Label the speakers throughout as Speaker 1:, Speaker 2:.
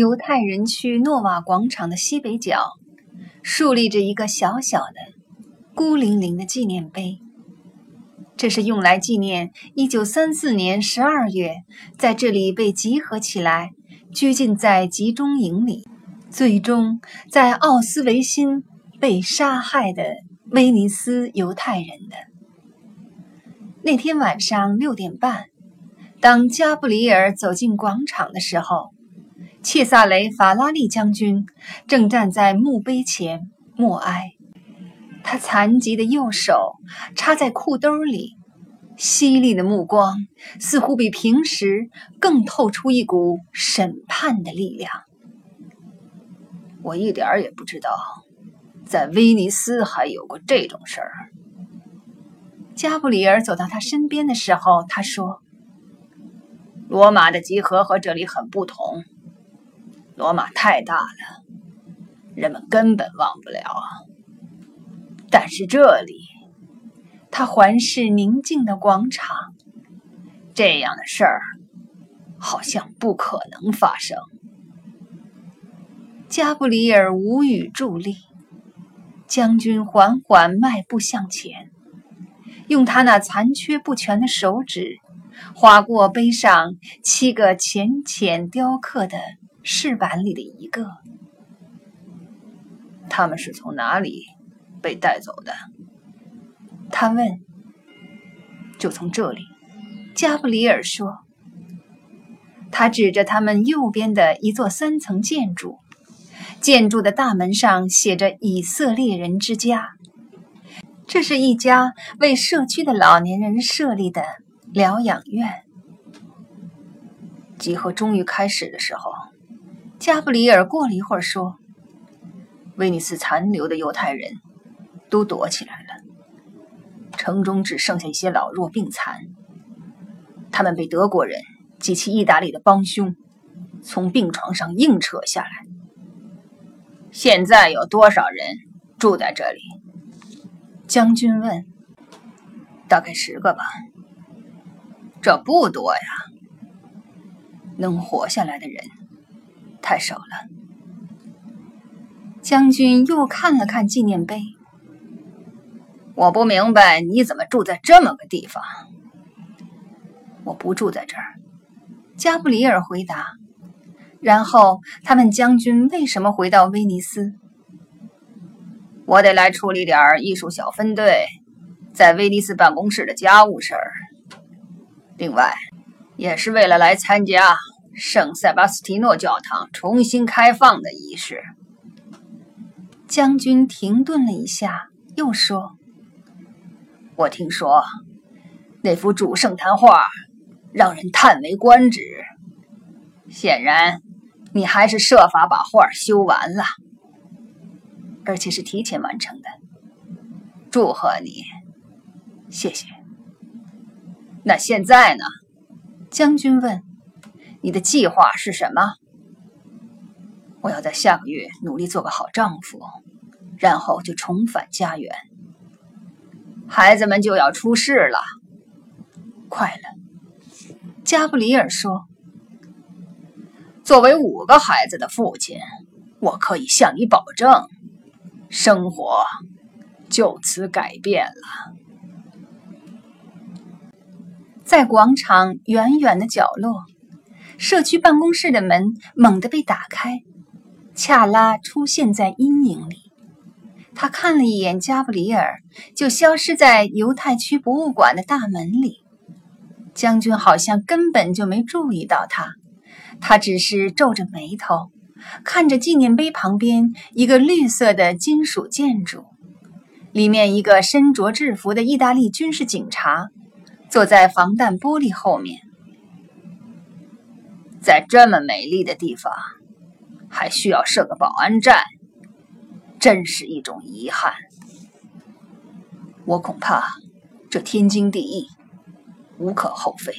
Speaker 1: 犹太人区诺瓦广场的西北角，竖立着一个小小的、孤零零的纪念碑。这是用来纪念1934年12月在这里被集合起来、拘禁在集中营里，最终在奥斯维辛被杀害的威尼斯犹太人的。那天晚上六点半，当加布里尔走进广场的时候，切萨雷·法拉利将军正站在墓碑前默哀。他残疾的右手插在裤兜里，犀利的目光似乎比平时更透出一股审判的力量。
Speaker 2: 我一点儿也不知道，在威尼斯还有过这种事儿。
Speaker 1: 加布里尔走到他身边的时候，他说：“
Speaker 2: 罗马的集合和这里很不同，罗马太大了，人们根本忘不了啊。”但是这里，
Speaker 1: 他环视宁静的广场，
Speaker 2: 这样的事儿好像不可能发生。
Speaker 1: 加布里尔无语伫立，将军缓缓迈步向前，用他那残缺不全的手指划过碑上七个浅浅雕刻的饰板里的一个。
Speaker 2: 他们是从哪里？被带走的，
Speaker 1: 他问：“
Speaker 2: 就从这里？”
Speaker 1: 加布里尔说。他指着他们右边的一座三层建筑，建筑的大门上写着“以色列人之家”。这是一家为社区的老年人设立的疗养院。
Speaker 2: 集合终于开始的时候，
Speaker 1: 加布里尔过了一会儿说：“
Speaker 2: 威尼斯残留的犹太人。”都躲起来了，城中只剩下一些老弱病残。他们被德国人及其意大利的帮凶从病床上硬扯下来。现在有多少人住在这里？
Speaker 1: 将军问。
Speaker 2: 大概十个吧。这不多呀。能活下来的人太少了。
Speaker 1: 将军又看了看纪念碑。
Speaker 2: 我不明白你怎么住在这么个地方。
Speaker 1: 我不住在这儿，加布里尔回答。然后他问将军为什么回到威尼斯。
Speaker 2: 我得来处理点艺术小分队在威尼斯办公室的家务事儿。另外，也是为了来参加圣塞巴斯蒂诺教堂重新开放的仪式。
Speaker 1: 将军停顿了一下，又说。
Speaker 2: 我听说那幅主圣坛画让人叹为观止。显然，你还是设法把画修完了，而且是提前完成的。祝贺你，谢谢。那现在呢？
Speaker 1: 将军问：“
Speaker 2: 你的计划是什么？”我要在下个月努力做个好丈夫，然后就重返家园。孩子们就要出世了，
Speaker 1: 快了。加布里尔说：“
Speaker 2: 作为五个孩子的父亲，我可以向你保证，生活就此改变了。”
Speaker 1: 在广场远远的角落，社区办公室的门猛地被打开，恰拉出现在阴影里。他看了一眼加布里尔，就消失在犹太区博物馆的大门里。将军好像根本就没注意到他，他只是皱着眉头，看着纪念碑旁边一个绿色的金属建筑，里面一个身着制服的意大利军事警察坐在防弹玻璃后面。
Speaker 2: 在这么美丽的地方，还需要设个保安站。真是一种遗憾，我恐怕这天经地义，无可厚非。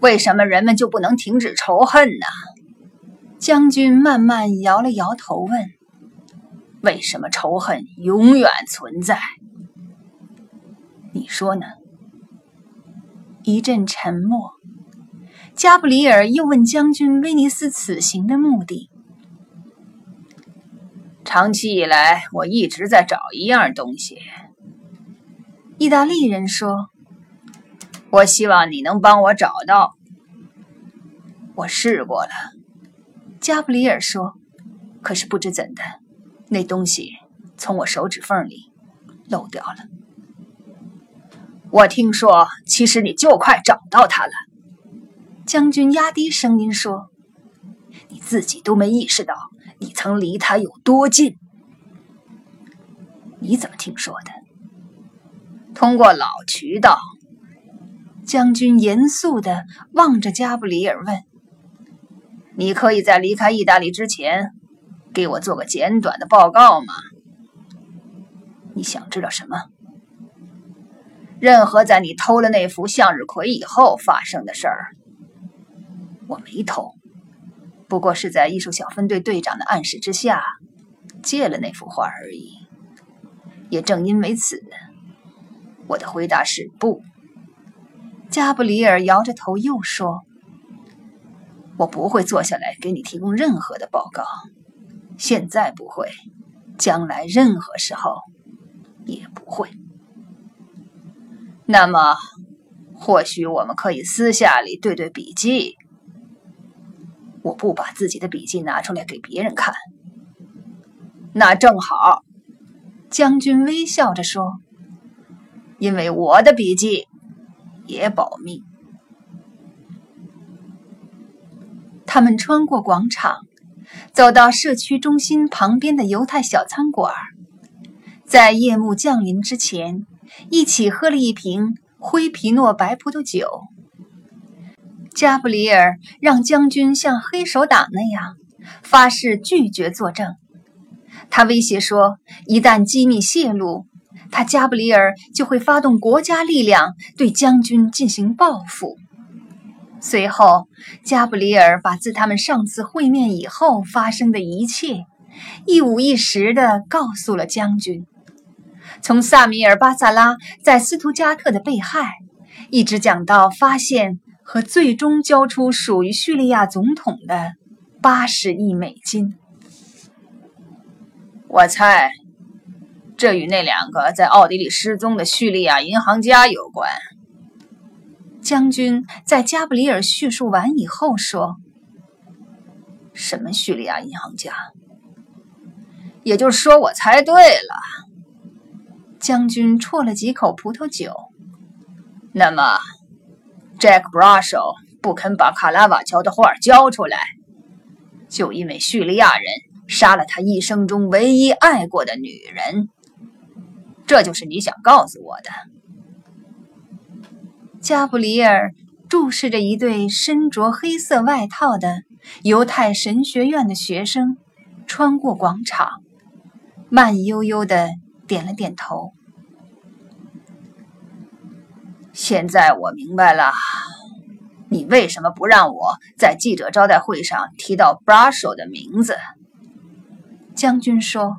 Speaker 2: 为什么人们就不能停止仇恨呢？
Speaker 1: 将军慢慢摇了摇头，问：“
Speaker 2: 为什么仇恨永远存在？你说呢？”
Speaker 1: 一阵沉默，加布里尔又问将军威尼斯此行的目的。
Speaker 2: 长期以来，我一直在找一样东西。
Speaker 1: 意大利人说：“
Speaker 2: 我希望你能帮我找到。”我试过了，
Speaker 1: 加布里尔说：“
Speaker 2: 可是不知怎的，那东西从我手指缝里漏掉了。”我听说，其实你就快找到它了。
Speaker 1: 将军压低声音说：“
Speaker 2: 你自己都没意识到。”你曾离他有多近？你怎么听说的？通过老渠道。
Speaker 1: 将军严肃的望着加布里尔问：“
Speaker 2: 你可以在离开意大利之前，给我做个简短的报告吗？你想知道什么？任何在你偷了那幅向日葵以后发生的事儿。我没偷。”不过是在艺术小分队队长的暗示之下，借了那幅画而已。也正因为此，我的回答是不。
Speaker 1: 加布里尔摇着头又说：“
Speaker 2: 我不会坐下来给你提供任何的报告，现在不会，将来任何时候也不会。那么，或许我们可以私下里对对笔记。”我不把自己的笔记拿出来给别人看，那正好。
Speaker 1: 将军微笑着说：“
Speaker 2: 因为我的笔记也保密。”
Speaker 1: 他们穿过广场，走到社区中心旁边的犹太小餐馆，在夜幕降临之前，一起喝了一瓶灰皮诺白葡萄酒。加布里尔让将军像黑手党那样发誓拒绝作证。他威胁说，一旦机密泄露，他加布里尔就会发动国家力量对将军进行报复。随后，加布里尔把自他们上次会面以后发生的一切一五一十地告诉了将军，从萨米尔·巴萨拉在斯图加特的被害，一直讲到发现。和最终交出属于叙利亚总统的八十亿美金。
Speaker 2: 我猜，这与那两个在奥地利失踪的叙利亚银行家有关。
Speaker 1: 将军在加布里尔叙述完以后说：“
Speaker 2: 什么叙利亚银行家？也就是说，我猜对了。”
Speaker 1: 将军啜了几口葡萄酒。
Speaker 2: 那么。Jack Brasso 不肯把卡拉瓦乔的画交出来，就因为叙利亚人杀了他一生中唯一爱过的女人。这就是你想告诉我的。
Speaker 1: 加布里尔注视着一对身着黑色外套的犹太神学院的学生，穿过广场，慢悠悠的点了点头。
Speaker 2: 现在我明白了，你为什么不让我在记者招待会上提到 Brasho 的名字？
Speaker 1: 将军说：“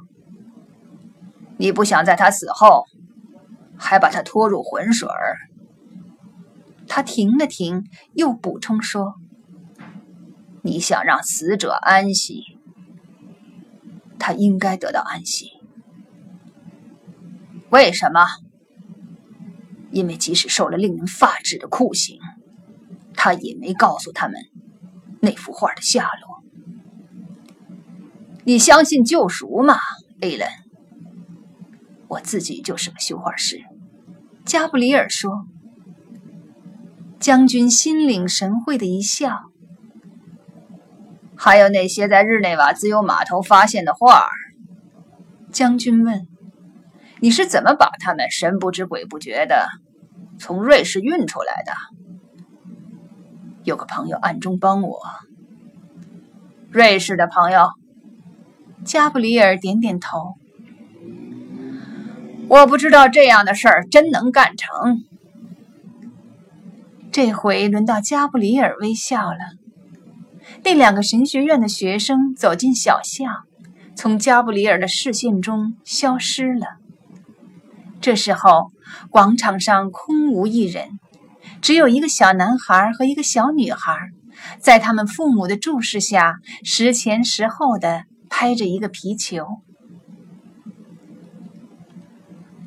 Speaker 2: 你不想在他死后还把他拖入浑水。”
Speaker 1: 他停了停，又补充说：“
Speaker 2: 你想让死者安息，他应该得到安息。为什么？”因为即使受了令人发指的酷刑，他也没告诉他们那幅画的下落。你相信救赎吗，艾伦？我自己就是个修画师。
Speaker 1: 加布里尔说。将军心领神会的一笑。
Speaker 2: 还有那些在日内瓦自由码头发现的画，
Speaker 1: 将军问：“
Speaker 2: 你是怎么把他们神不知鬼不觉的？”从瑞士运出来的，有个朋友暗中帮我。瑞士的朋友，
Speaker 1: 加布里尔点点头。
Speaker 2: 我不知道这样的事儿真能干成。
Speaker 1: 这回轮到加布里尔微笑了。那两个神学院的学生走进小巷，从加布里尔的视线中消失了。这时候，广场上空无一人，只有一个小男孩和一个小女孩，在他们父母的注视下，时前时后的拍着一个皮球。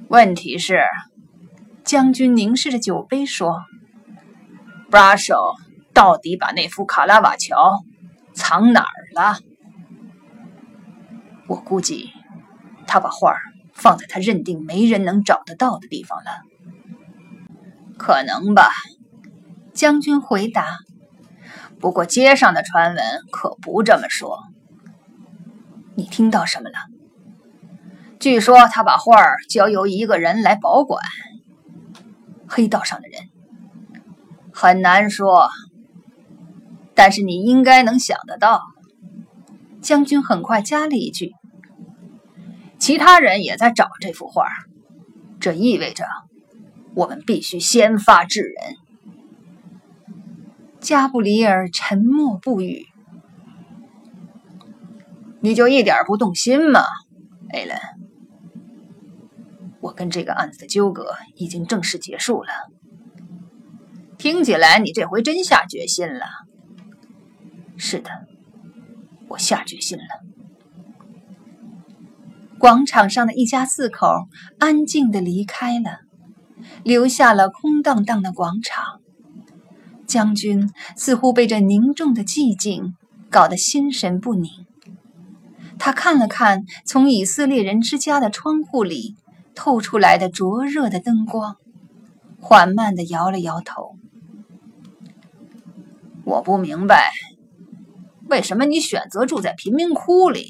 Speaker 2: 问题是，
Speaker 1: 将军凝视着酒杯说：“
Speaker 2: 布拉手到底把那幅卡拉瓦乔藏哪儿了？
Speaker 1: 我估计，他把画放在他认定没人能找得到的地方了。
Speaker 2: 可能吧。”
Speaker 1: 将军回答。
Speaker 2: 不过街上的传闻可不这么说。
Speaker 1: 你听到什么了？
Speaker 2: 据说他把画儿交由一个人来保管。
Speaker 1: 黑道上的人，
Speaker 2: 很难说。但是你应该能想得到。
Speaker 1: 将军很快加了一句：“
Speaker 2: 其他人也在找这幅画，这意味着我们必须先发制人。”
Speaker 1: 加布里尔沉默不语。
Speaker 2: 你就一点不动心吗，艾伦？
Speaker 1: 我跟这个案子的纠葛已经正式结束了。
Speaker 2: 听起来你这回真下决心了。
Speaker 1: 是的，我下决心了。广场上的一家四口安静的离开了，留下了空荡荡的广场。将军似乎被这凝重的寂静搞得心神不宁。他看了看从以色列人之家的窗户里。透出来的灼热的灯光，缓慢的摇了摇头。
Speaker 2: 我不明白，为什么你选择住在贫民窟里？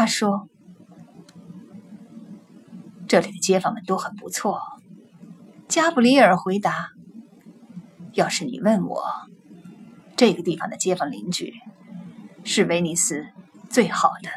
Speaker 1: 他说：“这里的街坊们都很不错。”加布里尔回答：“要是你问我，这个地方的街坊邻居是威尼斯最好的。”